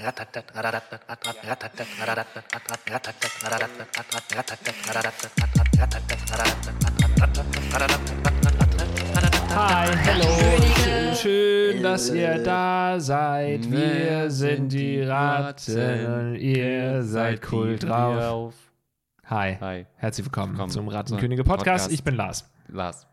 Hi, hello. Schön, dass ihr da seid. Wir sind die Ratten. Ihr seid cool drauf. Hi. Herzlich willkommen, zum Rattenkönige. Podcast. Ich bin Lars. Lars.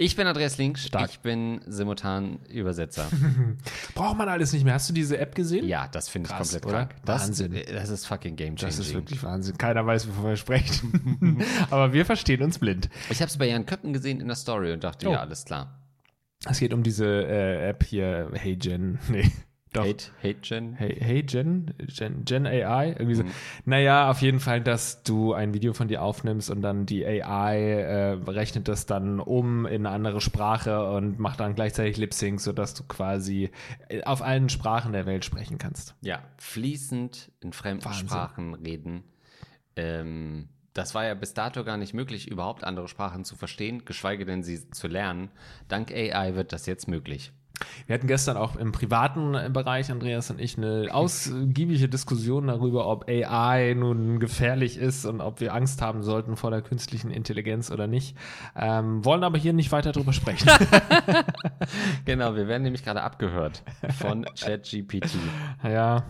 Ich bin Andreas Link. Stark. Ich bin simultan Übersetzer. Braucht man alles nicht mehr. Hast du diese App gesehen? ja, das finde ich Krass, komplett oder? krank. Das, Wahnsinn. Das ist fucking game changing. Das ist wirklich Wahnsinn. Keiner weiß, wovon er spricht. Aber wir verstehen uns blind. Ich habe es bei Jan Köppen gesehen in der Story und dachte, Oh. ja, alles klar. Es geht um diese äh, App hier, Hey Jen. Nee. Doch. Hate, Hate Gen. Hey, hey Gen, Gen, Gen AI, irgendwie so. Mhm. Naja, auf jeden Fall, dass du ein Video von dir aufnimmst und dann die AI äh, rechnet das dann um in eine andere Sprache und macht dann gleichzeitig Lip Sync, sodass du quasi äh, auf allen Sprachen der Welt sprechen kannst. Ja, fließend in fremden Wahnsinn. Sprachen reden. Ähm, das war ja bis dato gar nicht möglich, überhaupt andere Sprachen zu verstehen, geschweige denn sie zu lernen. Dank AI wird das jetzt möglich. Wir hatten gestern auch im privaten Bereich, Andreas und ich, eine ausgiebige Diskussion darüber, ob AI nun gefährlich ist und ob wir Angst haben sollten vor der künstlichen Intelligenz oder nicht. Ähm, wollen aber hier nicht weiter drüber sprechen. Genau, wir werden nämlich gerade abgehört von ChatGPT. Ja.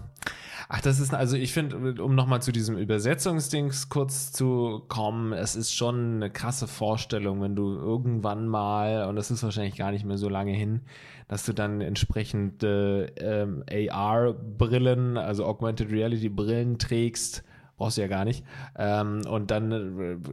Ach, das ist, also ich finde, um nochmal zu diesem Übersetzungsdings kurz zu kommen, es ist schon eine krasse Vorstellung, wenn du irgendwann mal, und das ist wahrscheinlich gar nicht mehr so lange hin, dass du dann entsprechende ähm, AR-Brillen, also Augmented Reality-Brillen trägst, brauchst du ja gar nicht, ähm, und dann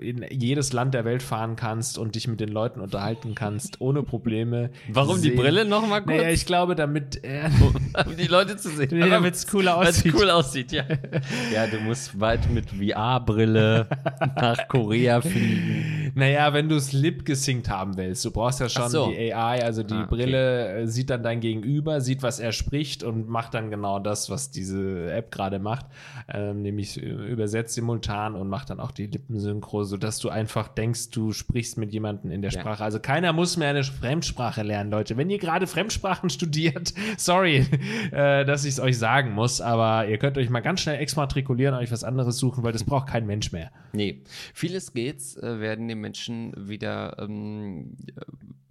äh, in jedes Land der Welt fahren kannst und dich mit den Leuten unterhalten kannst, ohne Probleme. Warum die Sehen- Brille nochmal kurz? Naja, ich glaube, damit er um die Leute zu sehen. Nee, damit's cooler Weil's aussieht. cool aussieht, ja. Ja, du musst bald mit VR-Brille nach Korea fliegen. Naja, wenn du es lip gesynkt haben willst, du brauchst ja schon so. die AI, also die Ah, okay. Brille äh, sieht dann dein Gegenüber, sieht, was er spricht und macht dann genau das, was diese App gerade macht, ähm, nämlich äh, übersetzt simultan und macht dann auch die Lippensynchro, sodass du einfach denkst, du sprichst mit jemandem in der Ja. Sprache. Also keiner muss mehr eine Fremdsprache lernen, Leute. Wenn ihr gerade Fremdsprachen studiert, sorry, äh, dass ich es euch sagen muss, aber ihr könnt euch mal ganz schnell exmatrikulieren, euch was anderes suchen, weil das braucht kein Mensch mehr. Nee, viele Skates äh, werden den Menschen wieder, ähm,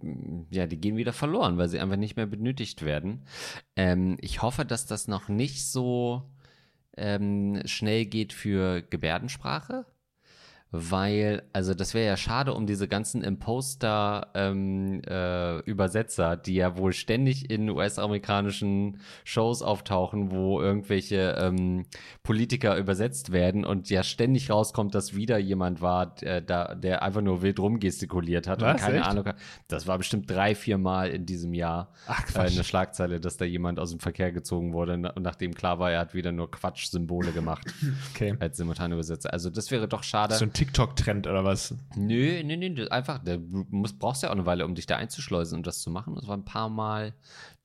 äh, ja, die gehen wieder verloren, weil sie einfach nicht mehr benötigt werden. Ähm, ich hoffe, dass das noch nicht so ähm, schnell geht für Gebärdensprache. Weil, also das wäre ja schade um diese ganzen Imposter-Übersetzer, ähm, äh, die ja wohl ständig in US-amerikanischen Shows auftauchen, wo irgendwelche ähm, Politiker übersetzt werden und ja ständig rauskommt, dass wieder jemand war, der, da- der einfach nur wild rumgestikuliert hat und Was, keine echt? Ahnung. hat. Das war bestimmt drei, vier Mal in diesem Jahr Ach, äh, eine Schlagzeile, dass da jemand aus dem Verkehr gezogen wurde und nachdem klar war, er hat wieder nur Quatsch-Symbole gemacht Okay. als Simultanübersetzer. Also das wäre doch schade. So ein TikTok-Trend oder was? Nö, nö, nö, einfach, du musst, brauchst ja auch eine Weile, um dich da einzuschleusen und das zu machen. Das war ein paar Mal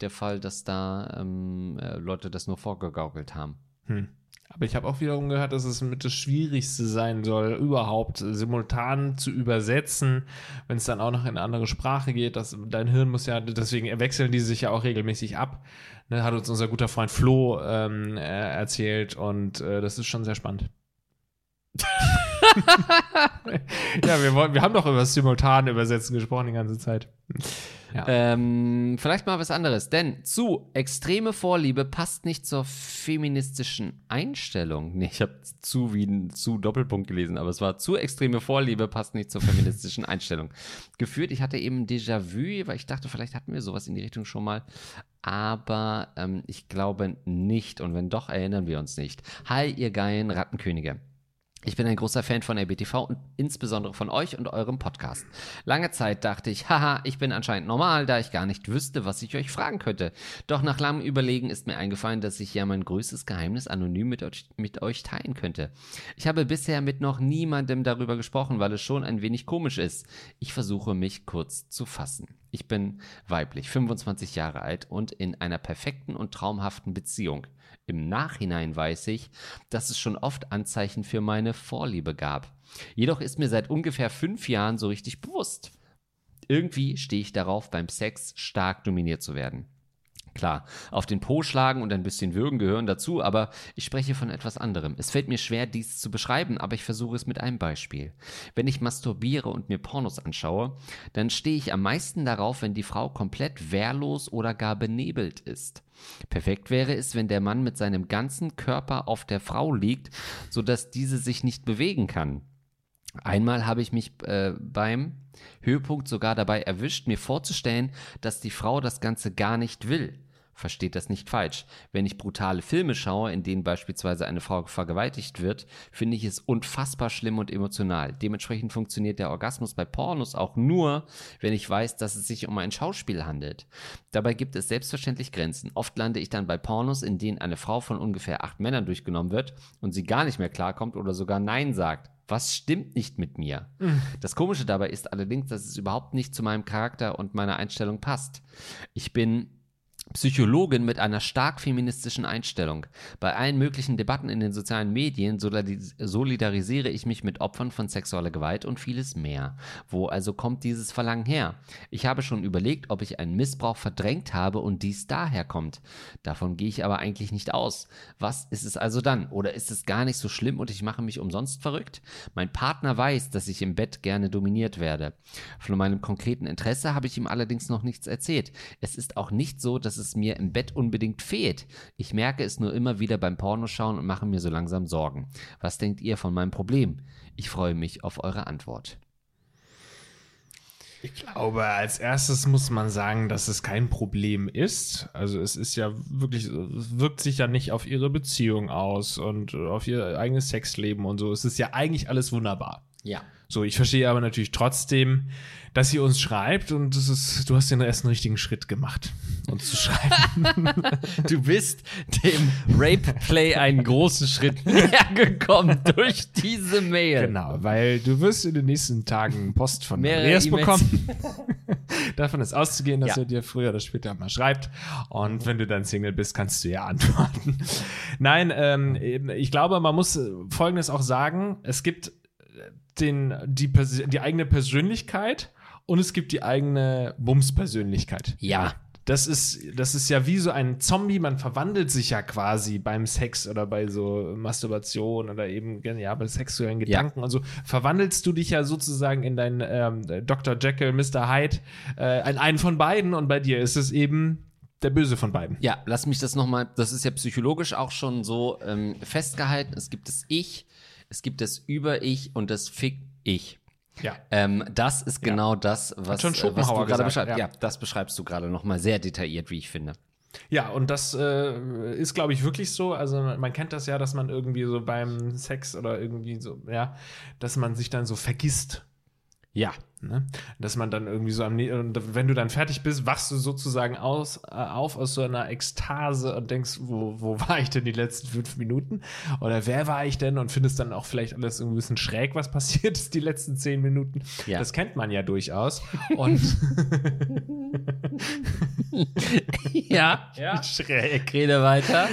der Fall, dass da ähm, äh, Leute das nur vorgegaukelt haben. Hm. Aber ich habe auch wiederum gehört, dass es mit das Schwierigste sein soll, überhaupt simultan zu übersetzen, wenn es dann auch noch in eine andere Sprache geht. Das, dein Hirn muss ja, deswegen wechseln die sich ja auch regelmäßig ab. Ne, hat uns unser guter Freund Flo ähm, äh, erzählt und äh, das ist schon sehr spannend. ja, wir, wir haben doch über das simultane Übersetzen gesprochen die ganze Zeit. Ja. Ähm, vielleicht mal was anderes, denn zu extreme Vorliebe passt nicht zur feministischen Einstellung. Nee, ich habe zu wie ein zu Doppelpunkt gelesen, aber es war zu extreme Vorliebe passt nicht zur feministischen Einstellung. Geführt, ich hatte eben Déjà-vu, weil ich dachte, vielleicht hatten wir sowas in die Richtung schon mal. Aber ähm, ich glaube nicht. Und wenn doch, erinnern wir uns nicht. Hi, ihr geilen Rattenkönige. Ich bin ein großer Fan von RBTV und insbesondere von euch und eurem Podcast. Lange Zeit dachte ich, haha, ich bin anscheinend normal, da ich gar nicht wüsste, was ich euch fragen könnte. Doch nach langem Überlegen ist mir eingefallen, dass ich ja mein größtes Geheimnis anonym mit euch, mit euch teilen könnte. Ich habe bisher mit noch niemandem darüber gesprochen, weil es schon ein wenig komisch ist. Ich versuche mich kurz zu fassen. Ich bin weiblich, 25 Jahre alt und in einer perfekten und traumhaften Beziehung. Im Nachhinein weiß ich, dass es schon oft Anzeichen für meine Vorliebe gab. Jedoch ist mir seit ungefähr fünf Jahren so richtig bewusst. Irgendwie stehe ich darauf, beim Sex stark dominiert zu werden. Klar, auf den Po schlagen und ein bisschen würgen gehören dazu, aber ich spreche von etwas anderem. Es fällt mir schwer, dies zu beschreiben, aber ich versuche es mit einem Beispiel. Wenn ich masturbiere und mir Pornos anschaue, dann stehe ich am meisten darauf, wenn die Frau komplett wehrlos oder gar benebelt ist. Perfekt wäre es, wenn der Mann mit seinem ganzen Körper auf der Frau liegt, sodass diese sich nicht bewegen kann. Einmal habe ich mich äh, beim Höhepunkt sogar dabei erwischt, mir vorzustellen, dass die Frau das Ganze gar nicht will. Versteht das nicht falsch. Wenn ich brutale Filme schaue, in denen beispielsweise eine Frau vergewaltigt wird, finde ich es unfassbar schlimm und emotional. Dementsprechend funktioniert der Orgasmus bei Pornos auch nur, wenn ich weiß, dass es sich um ein Schauspiel handelt. Dabei gibt es selbstverständlich Grenzen. Oft lande ich dann bei Pornos, in denen eine Frau von ungefähr acht Männern durchgenommen wird und sie gar nicht mehr klarkommt oder sogar Nein sagt. Was stimmt nicht mit mir? Mhm. Das Komische dabei ist allerdings, dass es überhaupt nicht zu meinem Charakter und meiner Einstellung passt. Ich bin Psychologin mit einer stark feministischen Einstellung. Bei allen möglichen Debatten in den sozialen Medien solidarisiere ich mich mit Opfern von sexueller Gewalt und vieles mehr. Wo also kommt dieses Verlangen her? Ich habe schon überlegt, ob ich einen Missbrauch verdrängt habe und dies daher kommt. Davon gehe ich aber eigentlich nicht aus. Was ist es also dann? Oder ist es gar nicht so schlimm und ich mache mich umsonst verrückt? Mein Partner weiß, dass ich im Bett gerne dominiert werde. Von meinem konkreten Interesse habe ich ihm allerdings noch nichts erzählt. Es ist auch nicht so, dass es mir im Bett unbedingt fehlt. Ich merke es nur immer wieder beim Pornoschauen und mache mir so langsam Sorgen. Was denkt ihr von meinem Problem? Ich freue mich auf eure Antwort. Ich glaube, als erstes muss man sagen, dass es kein Problem ist. Also es ist ja wirklich, es wirkt sich ja nicht auf ihre Beziehung aus und auf ihr eigenes Sexleben und so. Es ist ja eigentlich alles wunderbar. Ja. So, ich verstehe aber natürlich trotzdem, dass sie uns schreibt und das ist, du hast den ersten richtigen Schritt gemacht, uns zu schreiben. du bist dem Rape Play einen großen Schritt näher gekommen durch diese Mail. Genau, weil du wirst in den nächsten Tagen Post von Mehrere Andreas e bekommen. Davon ist auszugehen, dass ja. er dir früher oder später mal schreibt. Und wenn du dann Single bist, kannst du ja antworten. Nein, ähm, ich glaube, man muss Folgendes auch sagen. Es gibt den, die, die eigene Persönlichkeit und es gibt die eigene Bums-Persönlichkeit. Ja. Das ist, das ist ja wie so ein Zombie, man verwandelt sich ja quasi beim Sex oder bei so Masturbation oder eben ja, bei sexuellen Gedanken ja. und so. Verwandelst du dich ja sozusagen in deinen ähm, Dr. Jekyll, Mr. Hyde, äh, in einen von beiden und bei dir ist es eben der Böse von beiden. Ja, lass mich das nochmal, das ist ja psychologisch auch schon so ähm, festgehalten. Es gibt das Ich, es gibt das Über-Ich und das Fick-Ich. Ja. Ähm, das ist genau ja. das, was, was du gerade beschreibst. Ja. ja. das beschreibst du gerade nochmal sehr detailliert, wie ich finde. Ja, und das äh, ist, glaube ich, wirklich so. Also man kennt das ja, dass man irgendwie so beim Sex oder irgendwie so, ja, dass man sich dann so vergisst. Ja. Ne? Dass man dann irgendwie so am, wenn du dann fertig bist, wachst du sozusagen aus, äh, auf aus so einer Ekstase und denkst, wo, wo war ich denn die letzten fünf Minuten? Oder wer war ich denn? Und findest dann auch vielleicht alles irgendwie ein bisschen schräg, was passiert ist die letzten zehn Minuten. Ja. Das kennt man ja durchaus. Und ja, ja. schräg. Rede weiter.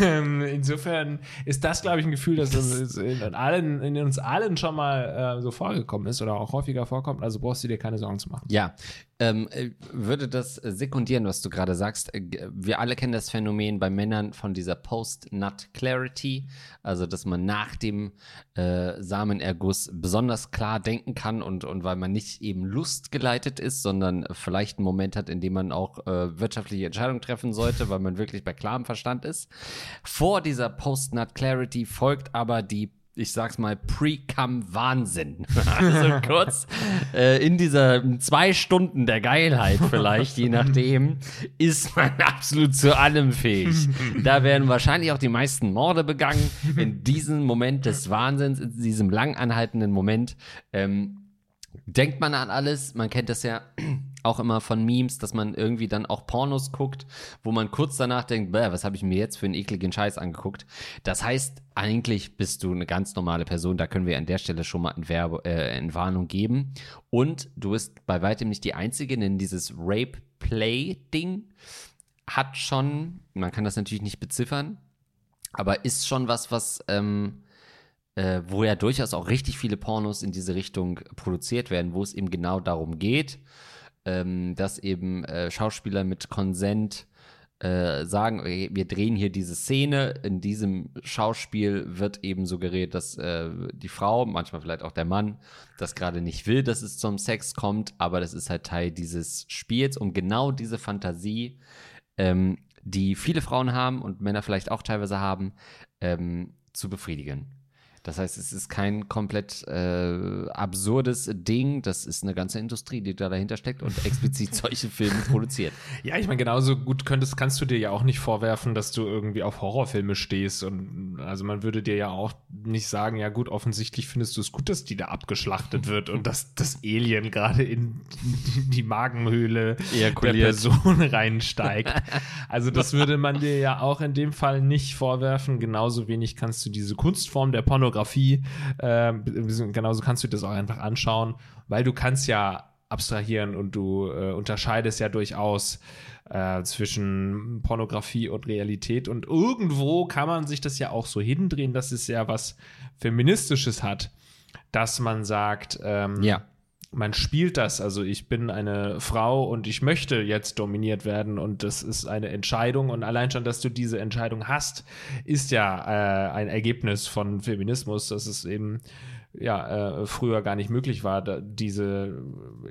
Ähm, insofern ist das, glaube ich, ein Gefühl, das in, allen, in uns allen schon mal äh, so vorgekommen ist oder auch häufiger vorkommt. Also brauchst du dir keine Sorgen zu machen. Ja, ähm, äh, würde das sekundieren, was du gerade sagst. Äh, wir alle kennen das Phänomen bei Männern von dieser Post-Nut-Clarity, also dass man nach dem äh, Samenerguss besonders klar denken kann und, und weil man nicht eben lustgeleitet ist, sondern vielleicht einen Moment hat, in dem man auch äh, wirtschaftliche Entscheidungen treffen sollte, weil man wirklich bei klarem Verstand ist. Vor dieser Post-Nut-Clarity folgt aber die ich sag's mal, Pre-Cum-Wahnsinn. also kurz äh, in dieser zwei Stunden der Geilheit vielleicht, je nachdem, ist man absolut zu allem fähig. da werden wahrscheinlich auch die meisten Morde begangen. In diesem Moment des Wahnsinns, in diesem lang anhaltenden Moment, ähm, denkt man an alles. Man kennt das ja auch immer von Memes, dass man irgendwie dann auch Pornos guckt, wo man kurz danach denkt, was habe ich mir jetzt für einen ekligen Scheiß angeguckt. Das heißt, eigentlich bist du eine ganz normale Person. Da können wir an der Stelle schon mal eine äh, Warnung geben. Und du bist bei weitem nicht die Einzige, denn dieses Rape-Play-Ding hat schon, man kann das natürlich nicht beziffern, aber ist schon was, was ähm, äh, wo ja durchaus auch richtig viele Pornos in diese Richtung produziert werden, wo es eben genau darum geht, ähm, dass eben äh, Schauspieler mit Konsent äh, sagen, okay, wir drehen hier diese Szene. In diesem Schauspiel wird eben suggeriert, dass äh, die Frau, manchmal vielleicht auch der Mann, das gerade nicht will, dass es zum Sex kommt, aber das ist halt Teil dieses Spiels, um genau diese Fantasie, ähm, die viele Frauen haben und Männer vielleicht auch teilweise haben, ähm, zu befriedigen. Das heißt, es ist kein komplett äh, absurdes Ding. Das ist eine ganze Industrie, die da dahinter steckt und explizit solche Filme produziert. Ja, ich meine, genauso gut könntest, kannst du dir ja auch nicht vorwerfen, dass du irgendwie auf Horrorfilme stehst. Und also man würde dir ja auch nicht sagen, ja gut, offensichtlich findest du es gut, dass die da abgeschlachtet wird und dass das Alien gerade in die Magenhöhle Ejakuliert. der Person reinsteigt. Also das würde man dir ja auch in dem Fall nicht vorwerfen. Genauso wenig kannst du diese Kunstform der Pornografie, äh, genauso kannst du das auch einfach anschauen, weil du kannst ja abstrahieren und du äh, unterscheidest ja durchaus äh, zwischen Pornografie und Realität und irgendwo kann man sich das ja auch so hindrehen, dass es ja was Feministisches hat, dass man sagt, ähm, Ja. Man spielt das, also ich bin eine Frau und ich möchte jetzt dominiert werden und das ist eine Entscheidung und allein schon, dass du diese Entscheidung hast, ist ja äh, ein Ergebnis von Feminismus, dass es eben ja äh, früher gar nicht möglich war, da, diese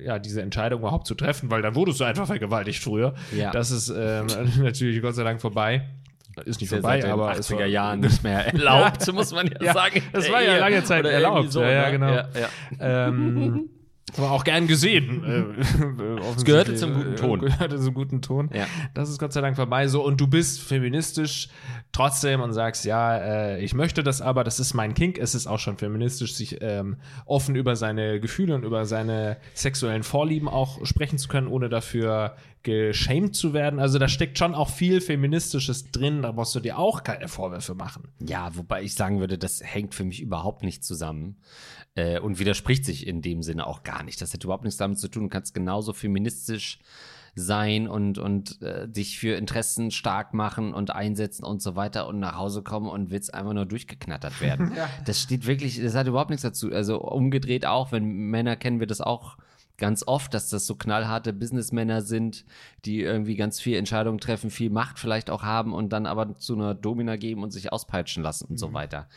ja diese Entscheidung überhaupt zu treffen, weil dann wurdest du einfach vergewaltigt früher. Ja. Das ist ähm, natürlich Gott sei Dank vorbei. Ist nicht vorbei, seit den aber es 80er war- Jahren nicht mehr erlaubt, muss man ja, Ja, sagen. das war ja lange Zeit Oder erlaubt. So, Ja, ja, ne? genau. Ja, ja. ähm, aber auch gern gesehen. Äh, es gehörte zum guten Ton. Gehörte zum guten Ton. Ja. Das ist Gott sei Dank vorbei. So, und du bist feministisch trotzdem und sagst, ja, äh, ich möchte das aber, das ist mein Kink. Es ist auch schon feministisch, sich ähm, offen über seine Gefühle und über seine sexuellen Vorlieben auch sprechen zu können, ohne dafür geschämt zu werden. Also da steckt schon auch viel Feministisches drin, da musst du dir auch keine Vorwürfe machen. Ja, wobei ich sagen würde, das hängt für mich überhaupt nicht zusammen äh, und widerspricht sich in dem Sinne auch gar nicht. Das hat überhaupt nichts damit zu tun. Du kannst genauso feministisch sein und, und äh, dich für Interessen stark machen und einsetzen und so weiter und nach Hause kommen und willst einfach nur durchgeknattert werden. Das steht wirklich, das hat überhaupt nichts dazu. Also umgedreht auch, wenn Männer kennen wir das auch ganz oft, dass das so knallharte Businessmänner sind, die irgendwie ganz viel Entscheidungen treffen, viel Macht vielleicht auch haben und dann aber zu einer Domina geben und sich auspeitschen lassen und so weiter.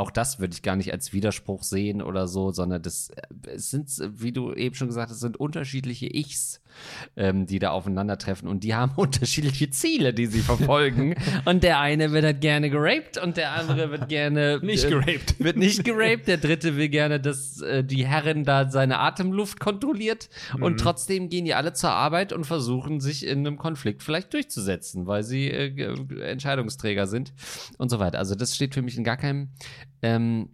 Auch das würde ich gar nicht als Widerspruch sehen oder so, sondern das äh, es sind, wie du eben schon gesagt hast, sind unterschiedliche Ichs, ähm, die da aufeinandertreffen und die haben unterschiedliche Ziele, die sie verfolgen. und der eine wird halt gerne geraped und der andere wird gerne Nicht äh, geraped. wird nicht geraped. Der dritte will gerne, dass äh, die Herrin da seine Atemluft kontrolliert. Und trotzdem gehen die alle zur Arbeit und versuchen, sich in einem Konflikt vielleicht durchzusetzen, weil sie äh, ge- Entscheidungsträger sind und so weiter. Also das steht für mich in gar keinem ähm,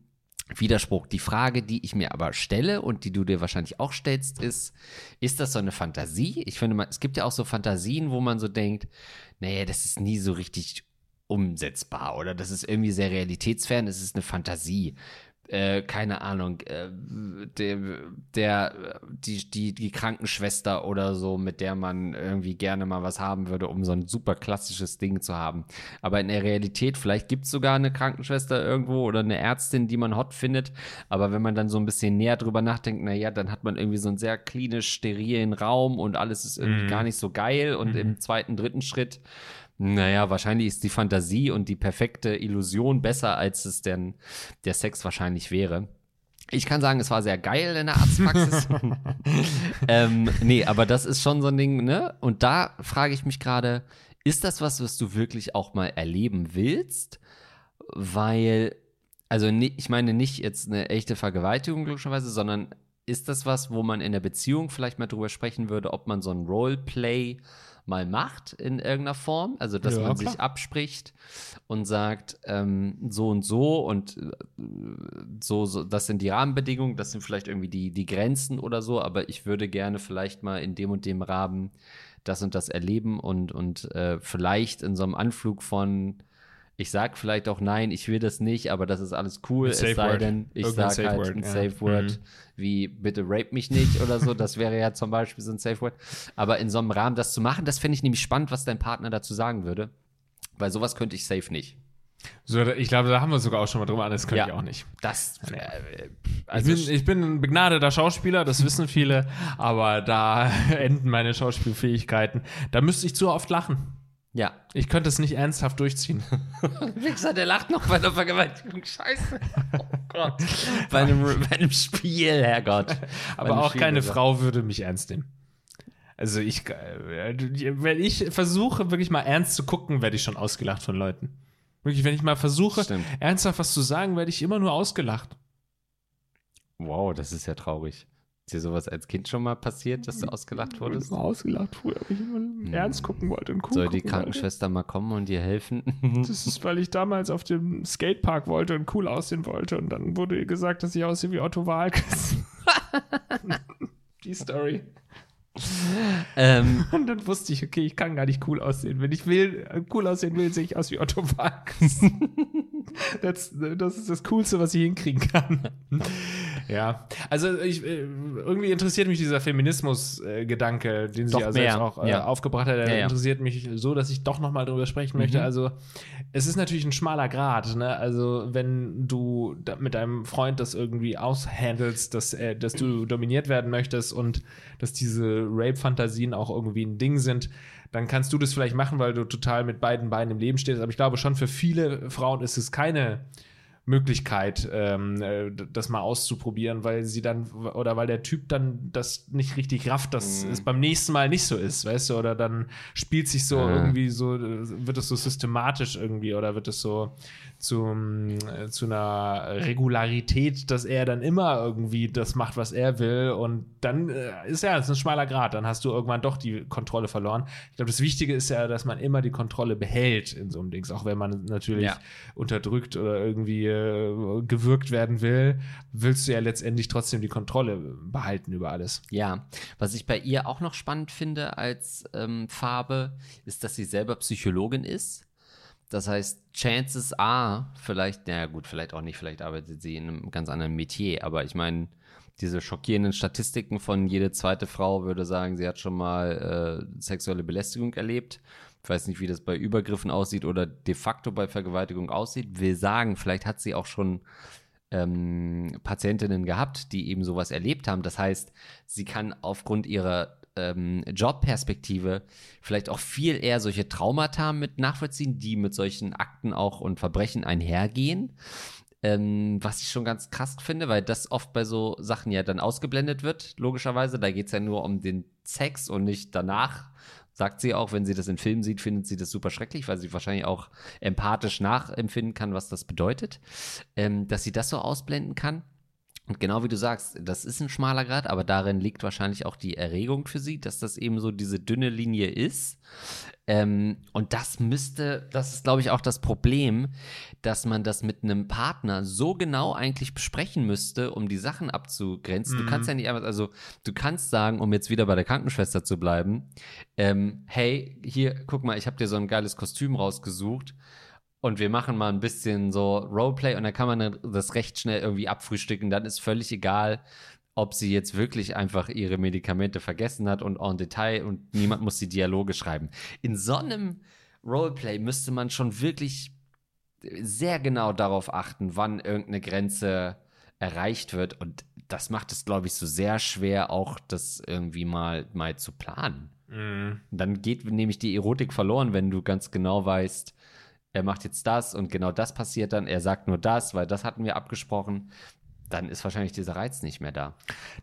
Widerspruch. Die Frage, die ich mir aber stelle und die du dir wahrscheinlich auch stellst, ist, ist das so eine Fantasie? Ich finde, es gibt ja auch so Fantasien, wo man so denkt, naja, das ist nie so richtig umsetzbar oder das ist irgendwie sehr realitätsfern, es ist eine Fantasie. Äh, keine Ahnung, äh, der, der, die, die, die Krankenschwester oder so, mit der man irgendwie gerne mal was haben würde, um so ein super klassisches Ding zu haben. Aber in der Realität, vielleicht gibt es sogar eine Krankenschwester irgendwo oder eine Ärztin, die man hot findet. Aber wenn man dann so ein bisschen näher drüber nachdenkt, naja, dann hat man irgendwie so einen sehr klinisch sterilen Raum und alles ist irgendwie gar nicht so geil. Und im zweiten, dritten Schritt naja, wahrscheinlich ist die Fantasie und die perfekte Illusion besser, als es denn der Sex wahrscheinlich wäre. Ich kann sagen, es war sehr geil in der Arztpraxis. ähm, nee, aber das ist schon so ein Ding, ne? Und da frage ich mich gerade, ist das was, was du wirklich auch mal erleben willst? Weil, also ich meine nicht jetzt eine echte Vergewaltigung glücklicherweise, sondern ist das was, wo man in der Beziehung vielleicht mal drüber sprechen würde, ob man so ein Roleplay mal macht in irgendeiner Form? Also, dass Ja, man klar. sich abspricht und sagt, ähm, so und so und äh, so, so, das sind die Rahmenbedingungen, das sind vielleicht irgendwie die, die Grenzen oder so, aber ich würde gerne vielleicht mal in dem und dem Rahmen das und das erleben und, und äh, vielleicht in so einem Anflug von ich sag vielleicht auch nein, ich will das nicht, aber das ist alles cool, es sei Word. denn, ich Irgendein sag halt Word, ein ja. Safe Word Mhm. wie bitte rape mich nicht oder so, das wäre ja zum Beispiel so ein Safe Word. Aber in so einem Rahmen das zu machen, das fände ich nämlich spannend, was dein Partner dazu sagen würde, weil sowas könnte ich safe nicht. So, ich glaube, da haben wir sogar auch schon mal drüber, das könnte Ja. ich auch nicht. Das, äh, Also ich, bin, ich bin ein begnadeter Schauspieler, das wissen viele, aber da enden meine Schauspielfähigkeiten. Da müsste ich zu oft lachen. Ja. Ich könnte es nicht ernsthaft durchziehen. Wichser, der lacht noch bei der Vergewaltigung. Scheiße. Oh Gott. bei, einem, bei einem Spiel, Herrgott. Aber auch Spiel, keine oder? Frau würde mich ernst nehmen. Also ich, äh, wenn ich versuche, wirklich mal ernst zu gucken, werde ich schon ausgelacht von Leuten. Wirklich, wenn ich mal versuche, Stimmt. ernsthaft was zu sagen, werde ich immer nur ausgelacht. Wow, das ist ja traurig. Ist dir sowas als Kind schon mal passiert, dass du ausgelacht wurdest? Ich war ausgelacht früher, weil ich immer hm. ernst gucken wollte und cool Soll die Krankenschwester wollte. mal kommen und dir helfen? Das ist, weil ich damals auf dem Skatepark wollte und cool aussehen wollte und dann wurde ihr gesagt, dass ich aussehe wie Otto Walkes. die Story. Ähm, und dann wusste ich, okay, ich kann gar nicht cool aussehen. Wenn ich will, cool aussehen will, sehe ich aus wie Otto Walkes. das, das ist das Coolste, was ich hinkriegen kann. Ja, also ich, äh, irgendwie interessiert mich dieser Feminismus-Gedanke, den sie ja selbst auch äh, ja. aufgebracht hat. Der ja, interessiert mich so, dass ich doch nochmal drüber sprechen möchte. Mhm. Also es ist natürlich ein schmaler Grad. Ne? Also wenn du mit deinem Freund das irgendwie aushandelst, dass, äh, dass du dominiert werden möchtest und dass diese Rape-Fantasien auch irgendwie ein Ding sind, dann kannst du das vielleicht machen, weil du total mit beiden Beinen im Leben stehst. Aber ich glaube schon für viele Frauen ist es keine Möglichkeit, ähm, äh, das mal auszuprobieren, weil sie dann oder weil der Typ dann das nicht richtig rafft, dass mm. es beim nächsten Mal nicht so ist, weißt du, oder dann spielt sich so ja. irgendwie so, wird es so systematisch irgendwie oder wird es so zum, äh, zu einer Regularität, dass er dann immer irgendwie das macht, was er will und dann äh, ist ja, es ein schmaler Grad, dann hast du irgendwann doch die Kontrolle verloren. Ich glaube, das Wichtige ist ja, dass man immer die Kontrolle behält in so einem Dings, auch wenn man natürlich ja. unterdrückt oder irgendwie äh, gewürgt werden will, willst du ja letztendlich trotzdem die Kontrolle behalten über alles. Ja, was ich bei ihr auch noch spannend finde als ähm, Farbe, ist, dass sie selber Psychologin ist. Das heißt, Chances are, vielleicht, naja gut, vielleicht auch nicht, vielleicht arbeitet sie in einem ganz anderen Metier, aber ich meine, diese schockierenden Statistiken von jede zweite Frau würde sagen, sie hat schon mal äh, sexuelle Belästigung erlebt. Ich weiß nicht, wie das bei Übergriffen aussieht oder de facto bei Vergewaltigung aussieht. Will sagen, vielleicht hat sie auch schon ähm, Patientinnen gehabt, die eben sowas erlebt haben. Das heißt, sie kann aufgrund ihrer ähm, Jobperspektive vielleicht auch viel eher solche Traumata mit nachvollziehen, die mit solchen Akten auch und Verbrechen einhergehen. Ähm, was ich schon ganz krass finde, weil das oft bei so Sachen ja dann ausgeblendet wird, logischerweise. Da geht es ja nur um den Sex und nicht danach, sagt sie auch, wenn sie das in Filmen sieht, findet sie das super schrecklich, weil sie wahrscheinlich auch empathisch nachempfinden kann, was das bedeutet, ähm, dass sie das so ausblenden kann. Und genau wie du sagst, das ist ein schmaler Grad, aber darin liegt wahrscheinlich auch die Erregung für sie, dass das eben so diese dünne Linie ist. Ähm, und das müsste, das ist, glaube ich, auch das Problem, dass man das mit einem Partner so genau eigentlich besprechen müsste, um die Sachen abzugrenzen. Mhm. Du kannst ja nicht einfach, also du kannst sagen, um jetzt wieder bei der Krankenschwester zu bleiben, ähm, hey, hier, guck mal, ich habe dir so ein geiles Kostüm rausgesucht und wir machen mal ein bisschen so Roleplay und dann kann man das recht schnell irgendwie abfrühstücken. Dann ist völlig egal, ob sie jetzt wirklich einfach ihre Medikamente vergessen hat und en Detail und niemand muss die Dialoge schreiben. In so einem Roleplay müsste man schon wirklich sehr genau darauf achten, wann irgendeine Grenze erreicht wird und das macht es, glaube ich, so sehr schwer, auch das irgendwie mal, mal zu planen. Mhm. Dann geht nämlich die Erotik verloren, wenn du ganz genau weißt, er macht jetzt das und genau das passiert dann, er sagt nur das, weil das hatten wir abgesprochen, dann ist wahrscheinlich dieser Reiz nicht mehr da.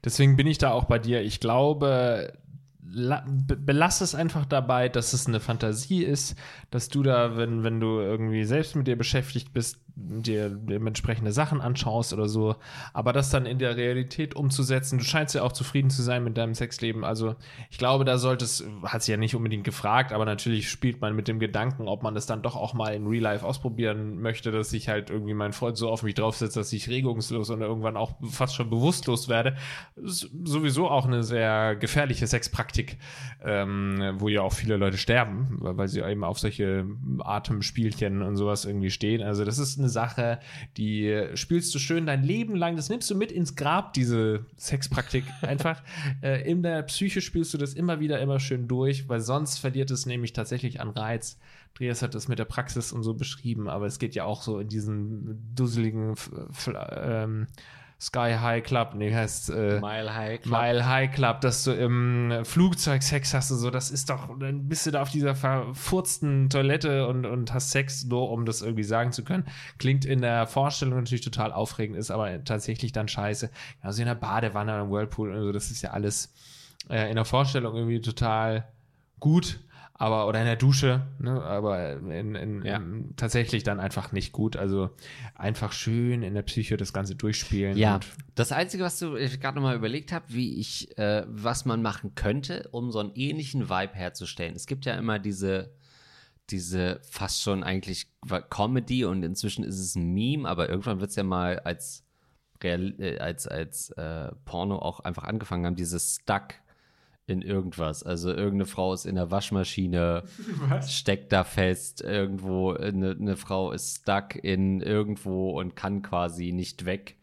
Deswegen bin ich da auch bei dir. Ich glaube, belass es einfach dabei, dass es eine Fantasie ist, dass du da, wenn, wenn du irgendwie selbst mit dir beschäftigt bist, dir dementsprechende Sachen anschaust oder so, aber das dann in der Realität umzusetzen, du scheinst ja auch zufrieden zu sein mit deinem Sexleben, also ich glaube, da sollte es, hat sie ja nicht unbedingt gefragt, aber natürlich spielt man mit dem Gedanken, ob man das dann doch auch mal in Real Life ausprobieren möchte, dass sich halt irgendwie mein Freund so auf mich draufsetzt, dass ich regungslos und irgendwann auch fast schon bewusstlos werde, ist sowieso auch eine sehr gefährliche Sexpraktik, ähm, wo ja auch viele Leute sterben, weil sie eben auf solche Atemspielchen und sowas irgendwie stehen, also das ist eine Sache, die spielst du schön dein Leben lang, das nimmst du mit ins Grab, diese Sexpraktik einfach. äh, in der Psyche spielst du das immer wieder immer schön durch, weil sonst verliert es nämlich tatsächlich an Reiz. Drias hat das mit der Praxis und so beschrieben, aber es geht ja auch so in diesen dusseligen ähm, Sky High Club, nee, heißt äh, Mile High Club. Mile High Club, dass du im Flugzeug Sex hast und so, das ist doch, dann bist du da auf dieser verfurzten Toilette und, und hast Sex, nur um das irgendwie sagen zu können. Klingt in der Vorstellung natürlich total aufregend, ist aber tatsächlich dann scheiße. Also in der Badewanne, im Whirlpool und so, das ist ja alles äh, in der Vorstellung irgendwie total gut aber oder in der Dusche, ne, aber in, in, Ja. in, tatsächlich dann einfach nicht gut. Also einfach schön in der Psyche das Ganze durchspielen. Ja, das Einzige, was du ich gerade nochmal überlegt habe, wie ich, äh, was man machen könnte, um so einen ähnlichen Vibe herzustellen. Es gibt ja immer diese, diese fast schon eigentlich Comedy und inzwischen ist es ein Meme, aber irgendwann wird es ja mal als, Real, äh, als, als äh, Porno auch einfach angefangen haben, dieses Stuck in irgendwas. Also irgendeine Frau ist in der Waschmaschine, steckt da fest, irgendwo, eine, eine Frau ist stuck in irgendwo und kann quasi nicht weg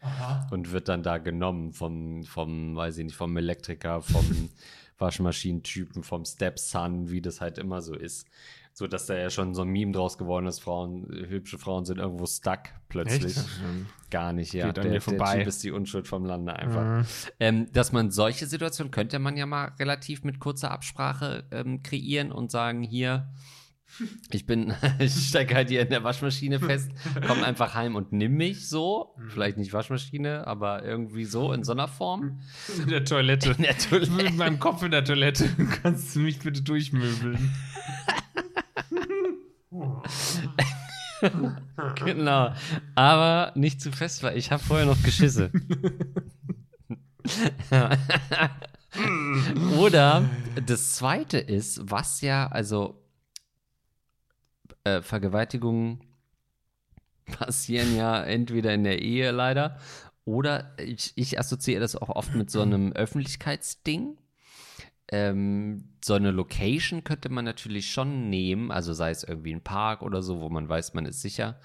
und wird dann da genommen vom, vom, weiß ich nicht, vom Elektriker, vom Waschmaschinentypen, vom Stepson, wie das halt immer so ist. So dass da ja schon so ein Meme draus geworden ist, Frauen, hübsche Frauen sind irgendwo stuck plötzlich. Echt? Gar nicht, ja. Geht an der, mir vorbei. der Typ ist die Unschuld vom Lande einfach. Ähm, dass man solche Situationen könnte man ja mal relativ mit kurzer Absprache ähm, kreieren und sagen, hier, ich bin, ich stecke halt hier in der Waschmaschine fest, komm einfach heim und nimm mich so. Vielleicht nicht Waschmaschine, aber irgendwie so in so einer Form. in der Toilette. In der Toilette. Mit meinem Kopf in der Toilette. Kannst du mich bitte durchmöbeln? Genau. Aber nicht zu fest, weil ich habe vorher noch geschisse. Oder das zweite ist, was ja, also äh, Vergewaltigungen passieren ja entweder in der Ehe leider oder ich, ich assoziiere das auch oft mit so einem Öffentlichkeitsding. Ähm, so eine Location könnte man natürlich schon nehmen, also sei es irgendwie ein Park oder so, wo man weiß, man ist sicher.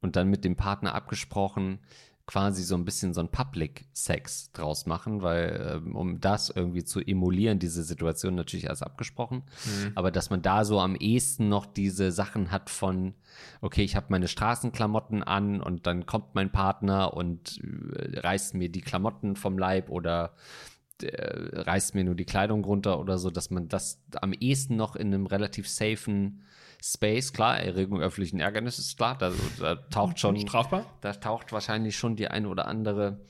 Und dann mit dem Partner abgesprochen quasi so ein bisschen so ein Public Sex draus machen, weil ähm, um das irgendwie zu emulieren, diese Situation natürlich als abgesprochen, aber dass man da so am ehesten noch diese Sachen hat von, okay, ich habe meine Straßenklamotten an und dann kommt mein Partner und äh, reißt mir die Klamotten vom Leib oder äh, reißt mir nur die Kleidung runter oder so, dass man das am ehesten noch in einem relativ safen Space, klar, Erregung öffentlichen Ärgernisses, ist klar, da, da taucht schon, Strafbar? da taucht wahrscheinlich schon die eine oder andere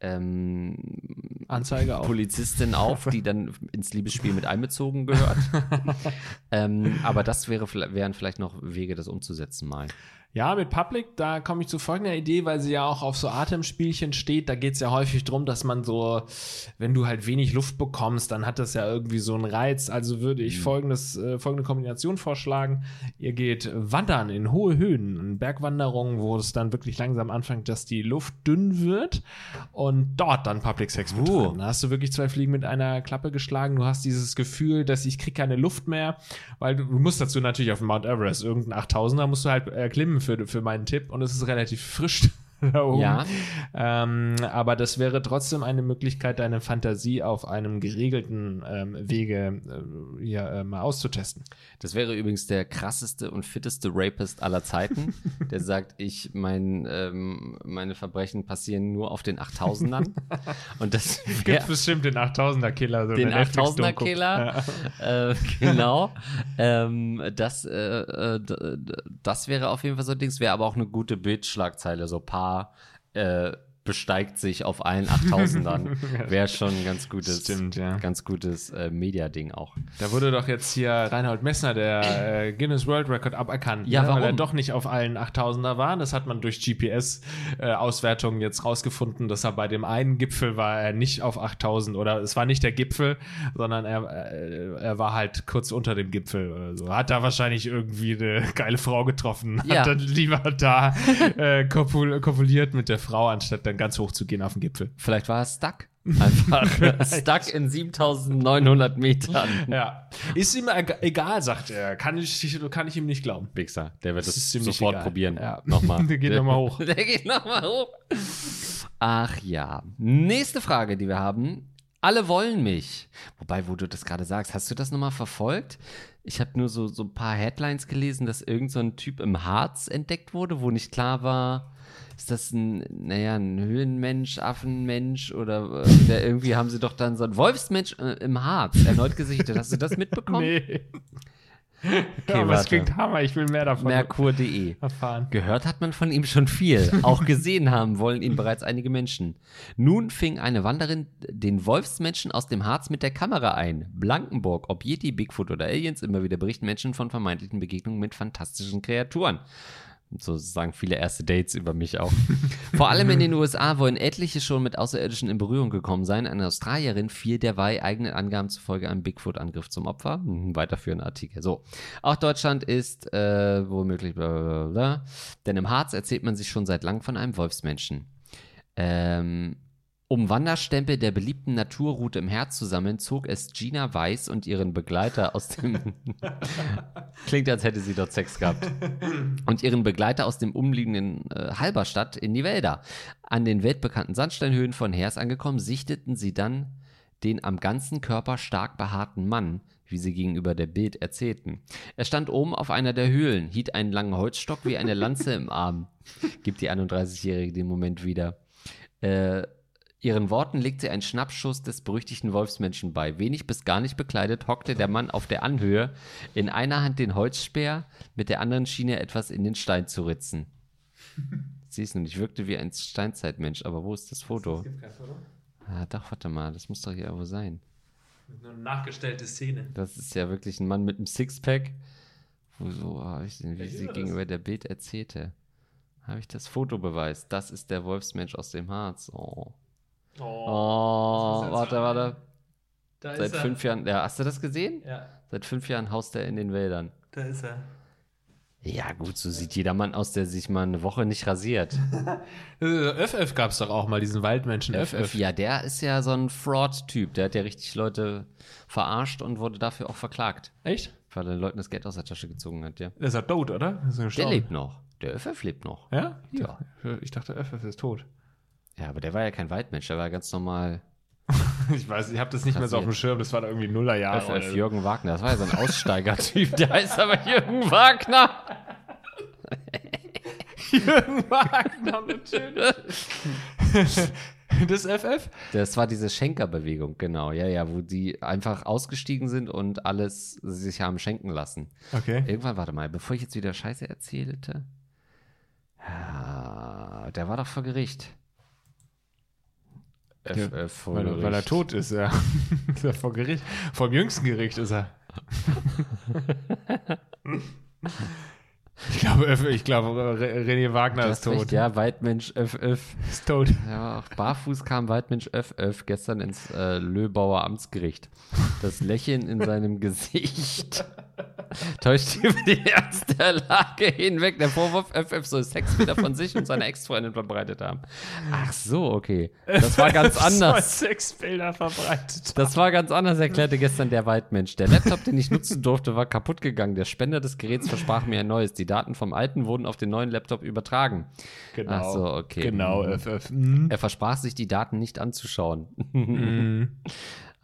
ähm, Anzeige auf. Polizistin auf, die dann ins Liebesspiel mit einbezogen gehört. ähm, aber das wäre, wären vielleicht noch Wege, das umzusetzen mal. Ja, mit Public, da komme ich zu folgender Idee, weil sie ja auch auf so Atemspielchen steht. Da geht es ja häufig drum, dass man so, wenn du halt wenig Luft bekommst, dann hat das ja irgendwie so einen Reiz. Also würde ich folgendes, äh, folgende Kombination vorschlagen. Ihr geht wandern in hohe Höhen, Bergwanderungen, wo es dann wirklich langsam anfängt, dass die Luft dünn wird und dort dann Public Sex betreiben. Da hast du wirklich zwei Fliegen mit einer Klappe geschlagen. Du hast dieses Gefühl, dass ich krieg keine Luft mehr, weil du, du musst dazu natürlich auf Mount Everest, irgendein 8000er musst du halt erklimmen für, für meinen Tipp. Und es ist relativ frisch da oben. Ja. Ähm, aber das wäre trotzdem eine Möglichkeit, deine Fantasie auf einem geregelten ähm, Wege äh, hier äh, mal auszutesten. Das wäre übrigens der krasseste und fitteste Rapist aller Zeiten, der sagt, ich, mein, ähm, meine Verbrechen passieren nur auf den 8000ern. Und das Gibt bestimmt den 8000er Killer. So den eine Netflix-Doku. 8000er Killer. Äh, genau. ähm, das, äh, äh, das wäre auf jeden Fall so ein Ding. Es wäre aber auch eine gute Bildschlagzeile. So Paar äh, besteigt sich auf allen 8000ern. wäre schon ein ganz gutes, Stimmt, ja. ganz gutes äh, Media-Ding auch. Da wurde doch jetzt hier Reinhold Messner, der äh, Guinness World Record, aberkannt. Ja, ne? Weil er warum? doch nicht auf allen 8000er war. Das hat man durch GPS-Auswertungen jetzt rausgefunden, dass er bei dem einen Gipfel war er nicht auf 8000 oder es war nicht der Gipfel, sondern er, äh, er war halt kurz unter dem Gipfel oder so. Hat da wahrscheinlich irgendwie eine geile Frau getroffen. Ja. Hat dann lieber da äh, kopul kopuliert mit der Frau, anstatt dann ganz hoch zu gehen auf den Gipfel. Vielleicht war er stuck. Einfach stuck in 7900 Metern. Ja. Ist ihm eg- egal, sagt er. Kann ich, kann ich ihm nicht glauben. Wichser, der wird Das das, sofort egal. probieren. Ja. Nochmal. Der geht nochmal hoch. Der geht nochmal hoch. Ach ja. Nächste Frage, die wir haben. Alle wollen mich. Wobei, wo du das gerade sagst, hast du das nochmal verfolgt? Ich habe nur so, so ein paar Headlines gelesen, dass irgend so ein Typ im Harz entdeckt wurde, wo nicht klar war, ist das ein, naja, ein Höhenmensch, Affenmensch oder äh, der irgendwie haben sie doch dann so ein Wolfsmensch äh, im Harz erneut gesichtet. Hast du das mitbekommen? Nee. Okay, aber es klingt Hammer, ich will mehr davon Merkur.de. erfahren. Gehört hat man von ihm schon viel. Auch gesehen haben wollen ihn bereits einige Menschen. Nun fing eine Wanderin den Wolfsmenschen aus dem Harz mit der Kamera ein. Blankenburg, ob Yeti, Bigfoot oder Aliens, immer wieder berichten Menschen von vermeintlichen Begegnungen mit fantastischen Kreaturen. So sagen viele erste Dates über mich auch. Vor allem in den USA wollen etliche schon mit Außerirdischen in Berührung gekommen sein. Eine Australierin fiel derweil eigenen Angaben zufolge einem Bigfoot-Angriff zum Opfer. Mhm, Weiterführender Artikel. So. Auch Deutschland ist äh, womöglich, bla. denn im Harz erzählt man sich schon seit langem von einem Wolfsmenschen. Ähm, um Wanderstempel der beliebten Naturroute im Herz zu sammeln, zog es Gina Weiß und ihren Begleiter aus dem. Klingt, als hätte sie dort Sex gehabt. Und ihren Begleiter aus dem umliegenden äh, Halberstadt in die Wälder. An den weltbekannten Sandsteinhöhen von Hers angekommen, sichteten sie dann den am ganzen Körper stark behaarten Mann, wie sie gegenüber der Bild erzählten. Er stand oben auf einer der Höhlen, hielt einen langen Holzstock wie eine Lanze im Arm. Gibt die 31-Jährige den Moment wieder. Äh, Ihren Worten legt sie einen Schnappschuss des berüchtigten Wolfsmenschen bei. Wenig bis gar nicht bekleidet hockte der Mann auf der Anhöhe, in einer Hand den Holzspeer, mit der anderen schien er etwas in den Stein zu ritzen. Siehst du nicht, wirkte wie ein Steinzeitmensch, aber wo ist das Foto? Ah, doch, warte mal, das muss doch hier irgendwo sein. Nur eine nachgestellte Szene. Das ist ja wirklich ein Mann mit einem Sixpack. Wo so habe ich denn, wie Welches sie gegenüber der Bild erzählte. Habe ich das Fotobeweis? Das ist der Wolfsmensch aus dem Harz. Oh. Oh, Oh, warte, warte. da Seit fünf Jahren, ja, hast du das gesehen? Ja, Seit fünf Jahren haust er in den Wäldern. da ist er. Ja, gut, so sieht jeder Mann aus, der sich mal eine Woche nicht rasiert. ÖFF gab es doch auch mal, diesen Waldmenschen ÖFF. Ja, der ist ja so ein Fraud-Typ. Der hat ja richtig Leute verarscht und wurde dafür auch verklagt. Echt? Weil er den Leuten das Geld aus der Tasche gezogen hat, ja. Der ist ja tot, oder? Ist er Der lebt noch. Der ÖFF lebt noch. Ja? Ja. Ich dachte, ÖFF ist tot. Ja, aber der war ja kein Waldmensch, der war ganz normal. Ich weiß, ich habe das nicht mehr so auf dem Schirm, das war da irgendwie Nullerjahre. oder FF so. Jürgen Wagner. Das war ja so ein Aussteiger-Typ. Der heißt aber Jürgen Wagner. Jürgen Wagner, natürlich. das FF? Das war diese Schenkerbewegung, genau. Ja, ja, wo die einfach ausgestiegen sind und alles sich haben schenken lassen. Okay. Irgendwann, warte mal, bevor ich jetzt wieder Scheiße erzählte. Ja, der war doch vor Gericht. Ja, FF vor Weil, er- Gericht. weil er tot ist, ja. ist er vor Gericht. Vor dem jüngsten Gericht ist er. ich glaube, ich glaube, Re- René Wagner ist tot. recht, ja, Waldmensch FF. Ist tot. Ja, auch barfuß kam Waldmensch FF gestern ins äh, Löbauer Amtsgericht. Das Lächeln in seinem Gesicht täuscht über die Ernst der Lage hinweg. Der Vorwurf, FF soll Sexbilder von sich und seiner Ex-Freundin verbreitet haben. Ach so, okay. Das war ganz anders. Sexbilder verbreitet. Das war ganz anders, erklärte gestern der Waldmensch. Der Laptop, den ich nutzen durfte, war kaputt gegangen. Der Spender des Geräts versprach mir ein neues. Die Daten vom alten wurden auf den neuen Laptop übertragen. Genau. Ach so, okay. Genau, Mhm. FF. Mhm. Er versprach sich, die Daten nicht anzuschauen. Mhm.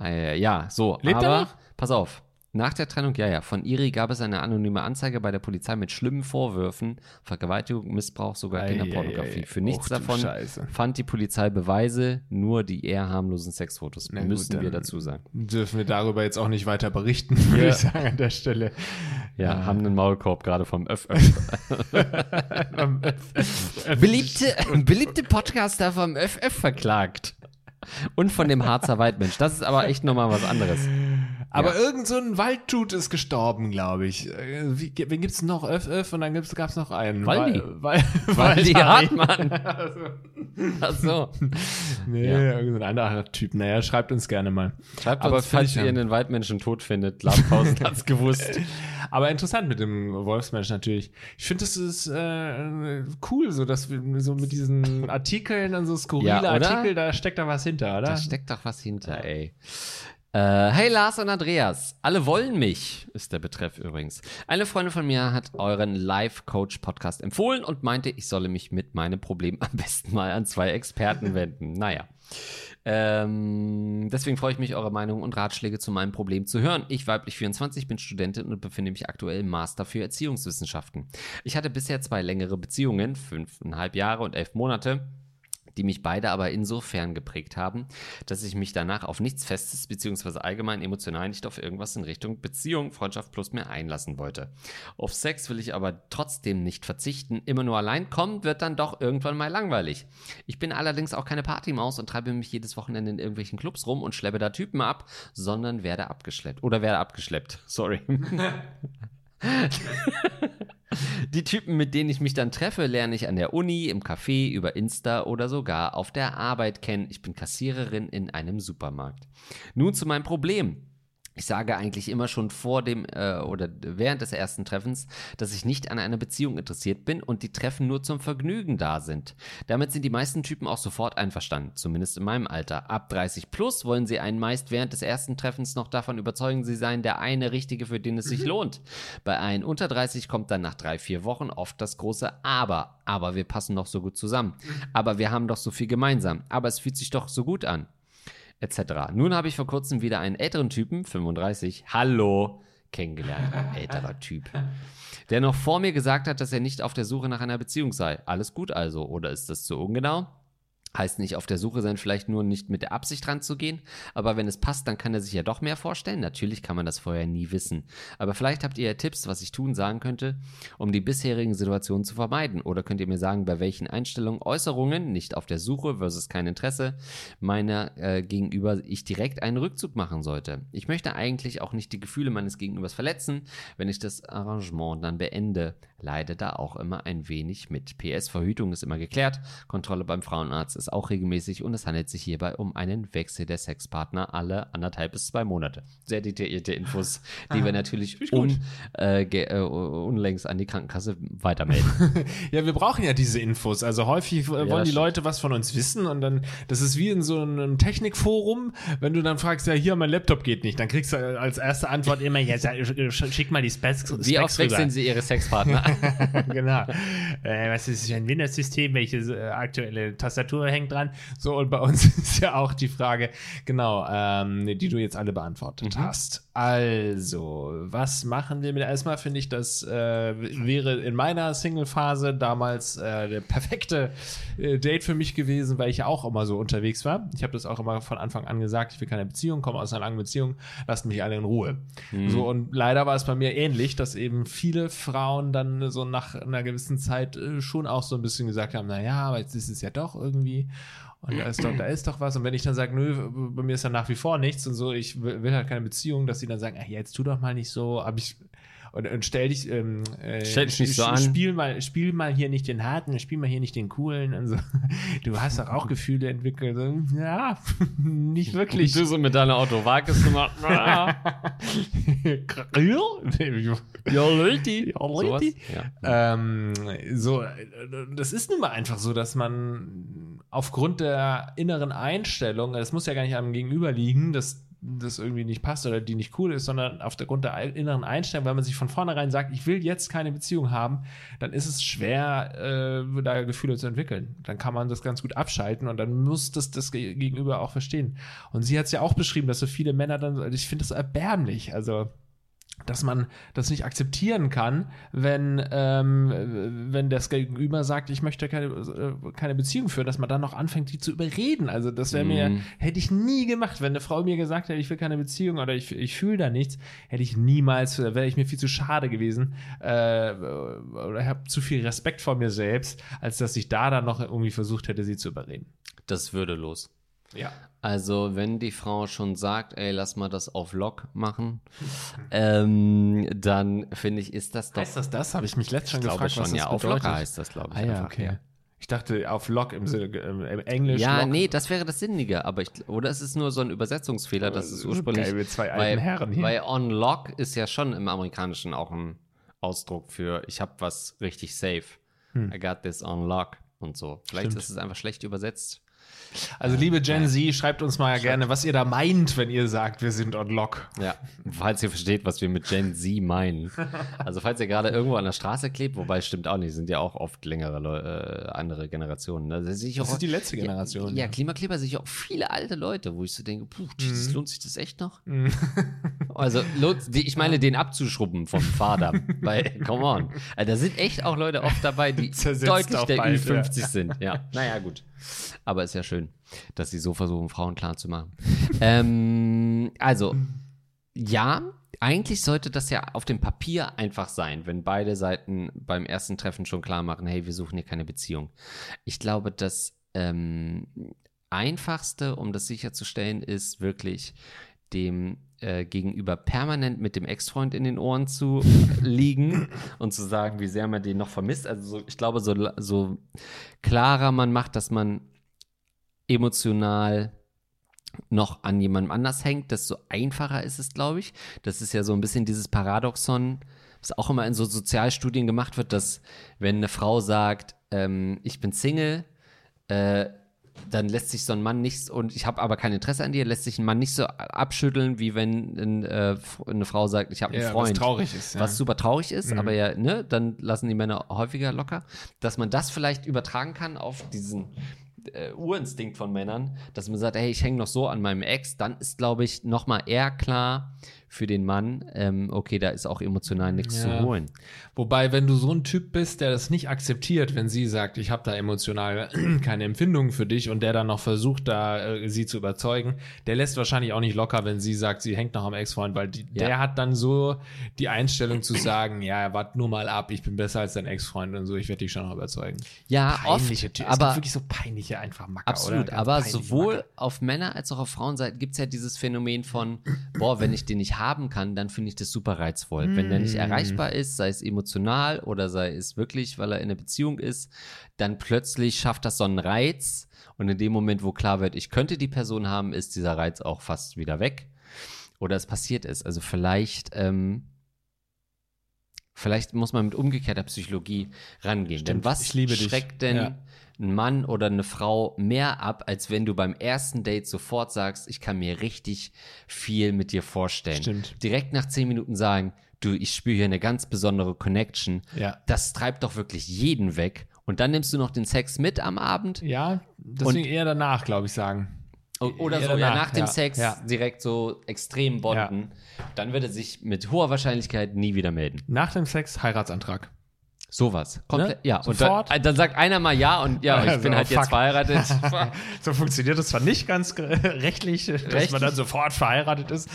Äh, ja, so. Lebt er aber, noch? pass auf. Nach der Trennung, ja, ja, von Iri gab es eine anonyme Anzeige bei der Polizei mit schlimmen Vorwürfen, Vergewaltigung, Missbrauch, sogar Ei, Kinderpornografie. ei, ei. Für nichts Och, davon fand die Polizei Beweise, nur die eher harmlosen Sexfotos. Na gut, müssen wir dann- dazu sagen. Dürfen wir darüber jetzt auch nicht weiter berichten, würde Ja. ich sagen, an der Stelle. Ja, haben einen Maulkorb gerade vom Öff. beliebte, beliebte Podcaster vom Öff verklagt. Und von dem Harzer Waldmensch. Das ist aber echt nochmal was anderes. Aber Ja. irgend so ein Waldtut ist gestorben, glaube ich. Äh, Wie, wen gibt's noch? Öff, Öff und dann gab es noch einen. Waldi. Wal, Wal, Waldi. Hartmann. Also, Ach so. nee, Ja. irgend so ein anderer Typ. Naja, schreibt uns gerne mal. Schreibt Aber uns, falls ihr einen Waldmenschen tot findet. Labhausen hat's gewusst. Aber interessant mit dem Wolfsmensch natürlich. Ich finde, das ist äh, cool, so dass wir so mit diesen Artikeln, dann so skurrile Ja? Artikel, da steckt da was hinter, oder? Da steckt doch was hinter, ey. Äh, hey Lars und Andreas, alle wollen mich, ist der Betreff übrigens. Eine Freundin von mir hat euren Live-Coach-Podcast empfohlen und meinte, ich solle mich mit meinem Problem am besten mal an zwei Experten wenden. Naja. Ähm, deswegen freue ich mich, eure Meinung und Ratschläge zu meinem Problem zu hören. Ich, weiblich 24, bin Studentin und befinde mich aktuell im Master für Erziehungswissenschaften. Ich hatte bisher zwei längere Beziehungen, fünfeinhalb Jahre und elf Monate die mich beide aber insofern geprägt haben, dass ich mich danach auf nichts Festes bzw. allgemein emotional nicht auf irgendwas in Richtung Beziehung, Freundschaft plus mehr einlassen wollte. Auf Sex will ich aber trotzdem nicht verzichten. Immer nur allein kommen wird dann doch irgendwann mal langweilig. Ich bin allerdings auch keine Partymaus und treibe mich jedes Wochenende in irgendwelchen Clubs rum und schleppe da Typen ab, sondern werde abgeschleppt. Oder werde abgeschleppt. Sorry. Die Typen, mit denen ich mich dann treffe, lerne ich an der Uni, im Café, über Insta oder sogar auf der Arbeit kennen. Ich bin Kassiererin in einem Supermarkt. Nun zu meinem Problem. Ich sage eigentlich immer schon vor dem äh, oder während des ersten Treffens, dass ich nicht an einer Beziehung interessiert bin und die Treffen nur zum Vergnügen da sind. Damit sind die meisten Typen auch sofort einverstanden, zumindest in meinem Alter. Ab 30 plus wollen sie einen meist während des ersten Treffens noch davon überzeugen, sie seien der eine Richtige, für den es sich mhm. lohnt. Bei einem unter 30 kommt dann nach drei, vier Wochen oft das große Aber. Aber wir passen noch so gut zusammen. Mhm. Aber wir haben doch so viel gemeinsam. Aber es fühlt sich doch so gut an etc. Nun habe ich vor kurzem wieder einen älteren Typen, 35, hallo, kennengelernt, älterer Typ, der noch vor mir gesagt hat, dass er nicht auf der Suche nach einer Beziehung sei. Alles gut also, oder ist das zu ungenau? Heißt nicht auf der Suche sein, vielleicht nur nicht mit der Absicht ranzugehen, aber wenn es passt, dann kann er sich ja doch mehr vorstellen. Natürlich kann man das vorher nie wissen. Aber vielleicht habt ihr ja Tipps, was ich tun sagen könnte, um die bisherigen Situationen zu vermeiden. Oder könnt ihr mir sagen, bei welchen Einstellungen, Äußerungen, nicht auf der Suche versus kein Interesse, meiner äh, Gegenüber ich direkt einen Rückzug machen sollte. Ich möchte eigentlich auch nicht die Gefühle meines Gegenübers verletzen, wenn ich das Arrangement dann beende. Leide da auch immer ein wenig mit. PS Verhütung ist immer geklärt, Kontrolle beim Frauenarzt ist auch regelmäßig und es handelt sich hierbei um einen Wechsel der Sexpartner alle anderthalb bis zwei Monate. Sehr detaillierte Infos, die wir natürlich un, äh, äh, unlängst an die Krankenkasse weitermelden. ja, wir brauchen ja diese Infos. Also häufig äh, wollen ja, die Leute was von uns wissen und dann, das ist wie in so einem Technikforum, wenn du dann fragst, ja, hier, mein Laptop geht nicht, dann kriegst du als erste Antwort immer, ja, schick mal die Specs. Wie oft wechseln sie ihre Sexpartner? genau. Äh, was ist ein Windows-System? Welche äh, aktuelle Tastatur hängt dran. So, und bei uns ist ja auch die Frage, genau, ähm, die du jetzt alle beantwortet mhm. hast. Also, was machen wir mit erstmal finde ich, das äh, wäre in meiner Single-Phase damals äh, der perfekte äh, Date für mich gewesen, weil ich ja auch immer so unterwegs war. Ich habe das auch immer von Anfang an gesagt, ich will keine Beziehung, komme aus einer langen Beziehung, lasst mich alle in Ruhe. Mhm. So, und leider war es bei mir ähnlich, dass eben viele Frauen dann so nach einer gewissen Zeit äh, schon auch so ein bisschen gesagt haben, naja, aber jetzt ist es ja doch irgendwie und da ist doch, da ist doch was. Und wenn ich dann sage, nö, bei mir ist dann nach wie vor nichts und so, ich will, halt keine Beziehung, dass sie dann sagen, ach, jetzt tu doch mal nicht so, aber ich, und, und stell dich, ähm, äh, stell dich nicht so an. Spiel mal, spiel mal hier nicht den harten, spiel mal hier nicht den coolen. Und so. Du hast doch auch Gefühle entwickelt. So, ja, nicht wirklich. Du so mit deiner Auto wagest du mal. ja, Leute. Ja, Leute. Ja. Ähm, so, das ist nun mal einfach so, dass man aufgrund der inneren Einstellung, das muss ja gar nicht am Gegenüber liegen, dass das irgendwie nicht passt oder die nicht cool ist, sondern aufgrund der inneren Einstellung, weil man sich von vornherein sagt, ich will jetzt keine Beziehung haben, dann ist es schwer, äh, da Gefühle zu entwickeln. Dann kann man das ganz gut abschalten und dann muss das das Gegenüber auch verstehen. Und sie hat es ja auch beschrieben, dass so viele Männer dann, ich finde das erbärmlich, also dass man das nicht akzeptieren kann, wenn, ähm, wenn das Gegenüber sagt, ich möchte keine, äh, keine Beziehung führen, dass man dann noch anfängt, die zu überreden. Also das wäre mir, mhm. hätte ich nie gemacht, wenn eine Frau mir gesagt hätte, ich will keine Beziehung oder ich, ich fühle da nichts, hätte ich niemals, wäre ich mir viel zu schade gewesen äh, oder habe zu viel Respekt vor mir selbst, als dass ich da dann noch irgendwie versucht hätte, sie zu überreden. Das ist würdelos. Ja. Also, wenn die Frau schon sagt, ey, lass mal das auf Lock machen, ähm, dann finde ich, ist das doch. Heißt das das? Habe ich mich letztens schon gefragt, schon, was das ja, auf Lock heißt das, glaube ich. Ah, ja, okay. Ja. Ich dachte auf Lock im, im Englisch. Ja, Lock. nee, das wäre das Sinnige. Aber ich, oder es ist nur so ein Übersetzungsfehler, dass es ursprünglich. Geil, zwei alten weil, Herren hier. Weil on Lock ist ja schon im Amerikanischen auch ein Ausdruck für ich habe was richtig safe. Hm. I got this on Lock und so. Vielleicht Stimmt. ist es einfach schlecht übersetzt. Also liebe Gen Z, schreibt uns mal gerne, was ihr da meint, wenn ihr sagt, wir sind on lock. Ja, falls ihr versteht, was wir mit Gen Z meinen. Also falls ihr gerade irgendwo an der Straße klebt, wobei stimmt auch nicht, sind ja auch oft längere Leu äh, andere Generationen. Also ich auch, Das ist die letzte Generation. Ja, ja, Klimakleber sehe ich auch viele alte Leute, wo ich so denke, puh, Jesus, Mhm. lohnt sich das echt noch? Also lohnt, die, ich meine, den abzuschrubben vom Vater. Weil, come on. Also, da sind echt auch Leute oft dabei, die Zersetzt deutlich der bald, Ü50 ja. sind. Ja, naja, gut. Aber ist ja schön, dass sie so versuchen, Frauen klar zu machen. ähm, also, ja, eigentlich sollte das ja auf dem Papier einfach sein, wenn beide Seiten beim ersten Treffen schon klar machen, hey, wir suchen hier keine Beziehung. Ich glaube, das ähm, einfachste, um das sicherzustellen, ist wirklich dem äh, gegenüber permanent mit dem Ex-Freund in den Ohren zu liegen und zu sagen, wie sehr man den noch vermisst. Also so, ich glaube, so, so klarer man macht, dass man emotional noch an jemandem anders hängt, desto einfacher ist es, glaube ich. Das ist ja so ein bisschen dieses Paradoxon, was auch immer in so Sozialstudien gemacht wird, dass wenn eine Frau sagt, ähm, ich bin Single, äh, dann lässt sich so ein Mann nicht, und ich habe aber kein Interesse an dir, lässt sich ein Mann nicht so abschütteln, wie wenn ein, äh, eine Frau sagt, ich habe einen Ja, was Freund. traurig ist, ja. Was super traurig ist, aber ja, ne, dann lassen die Männer häufiger locker. Dass man das vielleicht übertragen kann auf diesen äh, Urinstinkt von Männern, dass man sagt, hey, ich hänge noch so an meinem Ex, dann ist, glaube ich, noch mal eher klar für den Mann, ähm, okay, da ist auch emotional nichts Ja. zu holen. Wobei, wenn du so ein Typ bist, der das nicht akzeptiert, wenn sie sagt, ich habe da emotional keine Empfindungen für dich und der dann noch versucht, da äh, sie zu überzeugen, der lässt wahrscheinlich auch nicht locker, wenn sie sagt, sie hängt noch am Ex-Freund, weil die, Ja. der hat dann so die Einstellung zu sagen, ja, wart nur mal ab, ich bin besser als dein Ex-Freund und so, ich werde dich schon noch überzeugen. Ja, Peinliche oft, Typen. Aber wirklich so peinliche einfach Macker, Absolut, aber sowohl Macker. auf Männer- als auch auf Frauenseite gibt es ja dieses Phänomen von, boah, wenn ich den nicht haben kann, dann finde ich das super reizvoll. Wenn der nicht Mm. erreichbar ist, sei es emotional oder sei es wirklich, weil er in einer Beziehung ist, dann plötzlich schafft das so einen Reiz und in dem Moment, wo klar wird, ich könnte die Person haben, ist dieser Reiz auch fast wieder weg. Oder es passiert ist. Also vielleicht, ähm, vielleicht muss man mit umgekehrter Psychologie rangehen. Stimmt. Denn was Ich liebe dich. schreckt denn Ja. Ein Mann oder eine Frau mehr ab, als wenn du beim ersten Date sofort sagst, ich kann mir richtig viel mit dir vorstellen. Stimmt. Direkt nach zehn Minuten sagen, du, ich spüre hier eine ganz besondere Connection. Ja. Das treibt doch wirklich jeden weg. Und dann nimmst du noch den Sex mit am Abend Ja, deswegen eher danach, glaube ich, sagen. Oder so, ja, danach, nach dem ja, Sex ja. direkt so extrem bonden. Dann wird er sich mit hoher Wahrscheinlichkeit nie wieder melden. Nach dem Sex Heiratsantrag. Sowas. Komplett, ja. Und dann, Sofort. dann sagt einer mal ja und ja, ich Also, bin halt fuck. jetzt verheiratet. So funktioniert das zwar nicht ganz rechtlich, dass Rechtlich? man dann sofort verheiratet ist,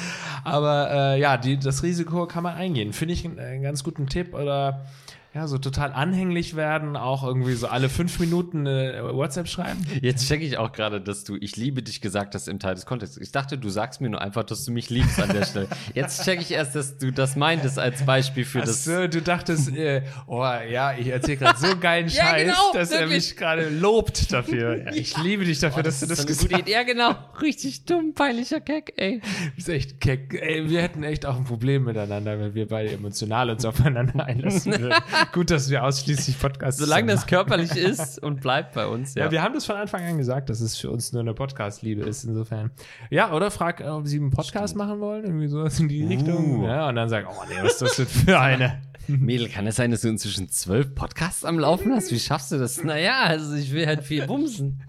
aber äh, ja, die, das Risiko kann man eingehen. Finde ich einen, einen ganz guten Tipp oder ja, so total anhänglich werden, auch irgendwie so alle fünf Minuten eine WhatsApp schreiben. Jetzt checke ich auch gerade, dass du ich liebe dich gesagt hast im Teil des Kontexts. Ich dachte, du sagst mir nur einfach, dass du mich liebst an der Stelle. Jetzt checke ich erst, dass du das meintest als Beispiel für das. Achso, du dachtest, äh, oh ja, ich erzähle gerade so geilen Ja, Scheiß, genau, dass er wirklich. mich gerade lobt dafür. Ja, ich liebe dich dafür, Oh, dass du das ist so gesagt Idee. Ja, genau. Richtig dumm, peinlicher Keck, ey. Du bist echt keck. Ey, wir hätten echt auch ein Problem miteinander, wenn wir beide emotional uns aufeinander einlassen würden. Gut, dass wir ausschließlich Podcasts Solange das körperlich ist und bleibt bei uns, ja. Ja, wir haben das von Anfang an gesagt, dass es für uns nur eine Podcast-Liebe ist, insofern. Ja, oder frag, äh, ob sie einen Podcast machen wollen, irgendwie sowas in die Richtung. Uh. Ja, und dann sagen, oh nee, was ist das denn für eine? Mädel, kann es sein, dass du inzwischen zwölf Podcasts am Laufen hast? Wie schaffst du das? Naja, also ich will halt viel bumsen.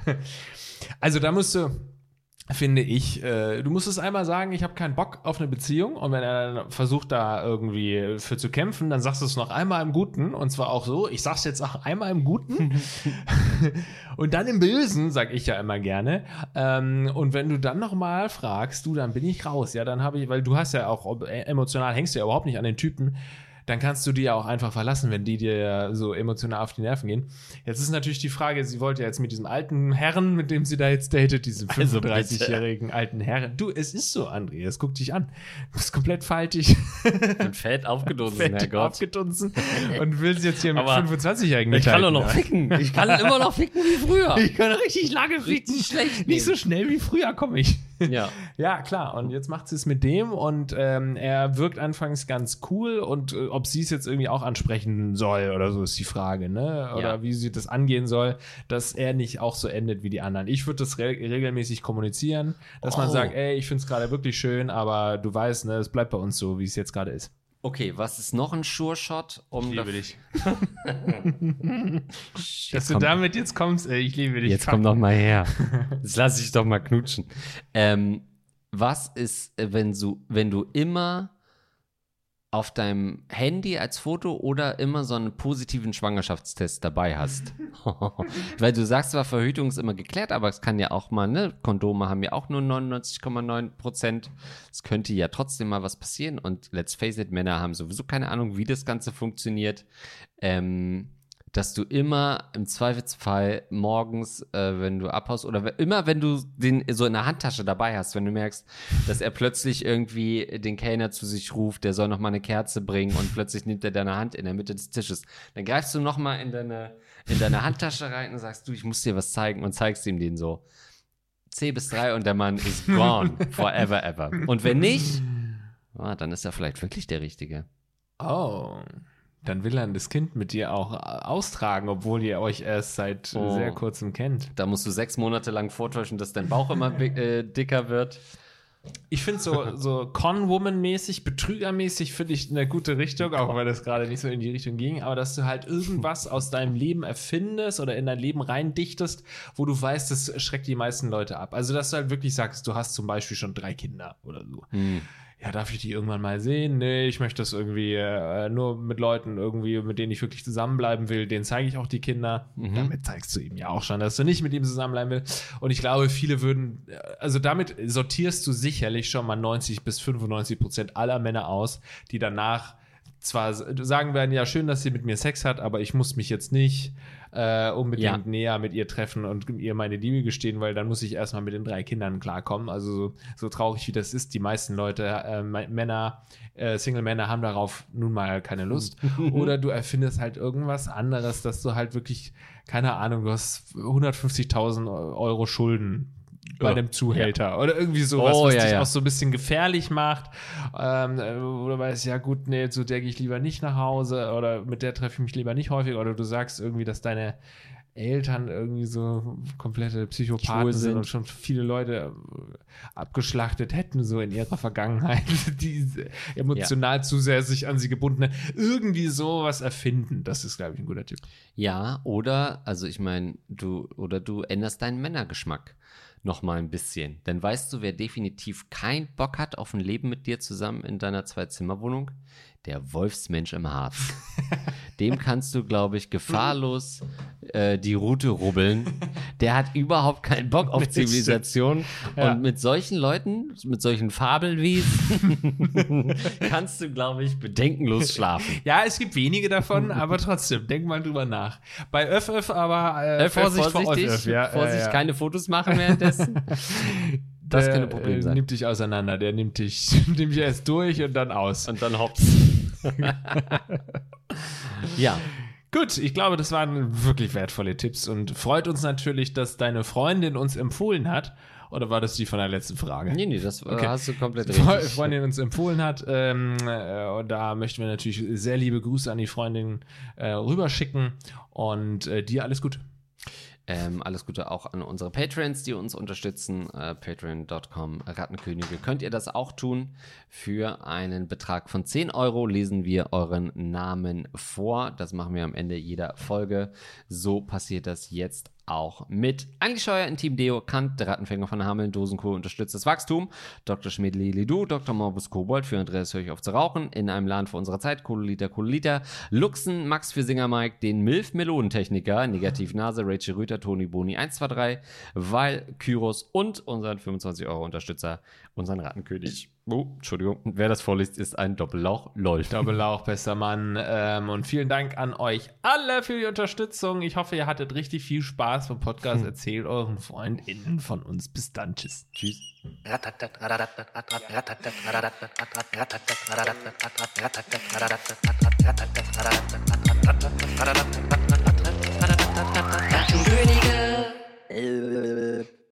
Also da musst du, finde ich, äh, du musst es einmal sagen, ich habe keinen Bock auf eine Beziehung. Und wenn er dann versucht da irgendwie für zu kämpfen, dann sagst du es noch einmal im Guten. Und zwar auch so, ich sag's jetzt auch einmal im Guten. Und dann im Bösen, sag ich ja immer gerne. Ähm, und wenn du dann nochmal fragst, du, dann bin ich raus, ja, dann habe ich, weil du hast ja auch, äh, emotional hängst du ja überhaupt nicht an den Typen, dann kannst du die ja auch einfach verlassen, wenn die dir so emotional auf die Nerven gehen. Jetzt ist natürlich die Frage, sie wollte ja jetzt mit diesem alten Herrn, mit dem sie da jetzt datet, diesem Also bitte. 35-jährigen alten Herrn. Du, es ist so, André, es guckt dich an. Du bist komplett faltig, Und fett aufgedunsen, fett Herrgott. aufgedunsen und willst jetzt hier mit Aber 25-Jährigen Ich kann doch noch ja. ficken. Ich kann immer noch ficken wie früher. Ich kann richtig lange ficken. Richtig schlecht. Nicht so schnell wie früher komme ich. Ja. Ja, klar. Und jetzt macht sie es mit dem und ähm, er wirkt anfangs ganz cool und äh, ob sie es jetzt irgendwie auch ansprechen soll oder so ist die Frage, ne? Oder Ja. wie sie das angehen soll, dass er nicht auch so endet wie die anderen. Ich würde das re regelmäßig kommunizieren, dass man Oh. sagt, ey, ich finde es gerade wirklich schön, aber du weißt, ne, es bleibt bei uns so, wie es jetzt gerade ist. Okay, was ist noch ein Sure-Shot? Um da- dich. Dass Dass du damit jetzt kommst, ey, ich liebe dich. Jetzt komm doch mal her. Jetzt lass ich doch mal knutschen. Ähm, was ist, äh, wenn du, wenn du immer auf deinem Handy als Foto oder immer so einen positiven Schwangerschaftstest dabei hast? Weil du sagst zwar, Verhütung ist immer geklärt, aber es kann ja auch mal, ne? Kondome haben ja auch nur 99,9 Prozent. Es könnte ja trotzdem mal was passieren. Und let's face it, Männer haben sowieso keine Ahnung, wie das Ganze funktioniert. Ähm, dass du immer im Zweifelsfall morgens, äh, wenn du abhaust oder immer, wenn du den so in der Handtasche dabei hast, wenn du merkst, dass er plötzlich irgendwie den Kellner zu sich ruft, der soll noch mal eine Kerze bringen und plötzlich nimmt er deine Hand in der Mitte des Tisches, dann greifst du noch mal in deine in deine Handtasche rein und sagst du, ich muss dir was zeigen und zeigst ihm den so. C bis 3 und der Mann ist gone forever ever. Und wenn nicht, ah, dann ist er vielleicht wirklich der Richtige. Oh. Dann will er das Kind mit dir auch äh, austragen, obwohl ihr euch erst seit Oh. sehr kurzem kennt. Da musst du sechs Monate lang vortäuschen, dass dein Bauch immer äh, dicker wird. Ich finde so, so Con-Woman-mäßig, Betrügermäßig finde ich eine gute Richtung, auch weil das gerade nicht so in die Richtung ging, aber dass du halt irgendwas aus deinem Leben erfindest oder in dein Leben reindichtest, wo du weißt, das schreckt die meisten Leute ab. Also, dass du halt wirklich sagst, du hast zum Beispiel schon drei Kinder oder so. Ja, darf ich die irgendwann mal sehen? Nee, ich möchte das irgendwie äh, nur mit Leuten irgendwie, mit denen ich wirklich zusammenbleiben will. Denen zeige ich auch die Kinder. Damit zeigst du ihm ja auch schon, dass du nicht mit ihm zusammenbleiben willst. Und ich glaube, viele würden, äh, also damit sortierst du sicherlich schon mal 90 bis 95 Prozent aller Männer aus, die danach zwar sagen werden, ja, schön, dass sie mit mir Sex hat, aber ich muss mich jetzt nicht äh, unbedingt Ja. näher mit ihr treffen und ihr meine Liebe gestehen, weil dann muss ich erstmal mit den drei Kindern klarkommen. Also so, so traurig wie das ist, die meisten Leute, äh, Männer, äh, Single-Männer haben darauf nun mal keine Lust. Oder du erfindest halt irgendwas anderes, dass du halt wirklich, keine Ahnung, du hast 150.000 Euro Schulden bei Ja. dem Zuhälter oder irgendwie sowas, Oh, was ja, dich ja. auch so ein bisschen gefährlich macht. Ähm, äh, du weißt, ja gut, nee, zu der gehe ich lieber nicht nach Hause oder mit der treffe ich mich lieber nicht häufig oder du sagst irgendwie, dass deine Eltern irgendwie so komplette Psychopathen sind. sind. und schon viele Leute abgeschlachtet hätten, so in ihrer Vergangenheit, die emotional zu sehr sich an sie gebunden haben. Irgendwie sowas erfinden. Das ist, glaube ich, ein guter Tipp. Ja, oder, also ich meine, du, oder du änderst deinen Männergeschmack noch mal ein bisschen. Dann weißt du, wer definitiv keinen Bock hat auf ein Leben mit dir zusammen in deiner Zwei-Zimmer-Wohnung? Der Wolfsmensch im Harz. Dem kannst du, glaube ich, gefahrlos äh, die Route rubbeln. Der hat überhaupt keinen Bock auf. Zivilisation. Ja. Und mit solchen Leuten, mit solchen Fabelwesen, kannst du, glaube ich, bedenkenlos schlafen. Ja, es gibt wenige davon, aber trotzdem, denk mal drüber nach. Bei Öff Öff aber äh, Öff, Vorsicht vor vorsichtig, Öff Öff. Ja, Vorsicht, ja, keine Fotos machen währenddessen. Das der, könnte ein Problem äh, sein. nimmt dich auseinander, der nimmt dich, nimmt dich erst durch und dann aus. Und dann hops. ja, Gut, ich glaube, das waren wirklich wertvolle Tipps und freut uns natürlich, dass deine Freundin uns empfohlen hat. Oder war das die von der letzten Frage? nee, nee, das Okay. hast du komplett Fre- richtig. Freundin uns empfohlen hat. Ähm, äh, und da möchten wir natürlich sehr liebe Grüße an die Freundin äh, rüberschicken und äh, dir alles Gute. Ähm, alles Gute auch an unsere Patrons, die uns unterstützen. Äh, Patreon.com Rattenkönige. Könnt ihr das auch tun? Für einen Betrag von 10 Euro lesen wir euren Namen vor. Das machen wir am Ende jeder Folge. So passiert das jetzt auch mit Scheuer in Team Deo, Kant, der Rattenfänger von Hameln, Dosenkur unterstützt das Wachstum, Dr. Schmidli Lidu, Dr. Morbus Kobold für Andreas höre ich auf zu rauchen, in einem Land vor unserer Zeit, Kohleliter, Kohleliter, Luxen, Max für Singer Mike, den Milf Melodentechniker, Negativ Nase, Rachel Rüter, Toni Boni 123, Weil Kyros und unseren 25 Euro Unterstützer, unseren Rattenkönig. Oh, Entschuldigung, wer das vorliest, ist ein Doppellauch, lol. Doppellauch, bester Mann. Ähm, und vielen Dank an euch alle für die Unterstützung. Ich hoffe, ihr hattet richtig viel Spaß beim Podcast. Erzählt euren FreundInnen von uns. Bis dann. Tschüss. Tschüss.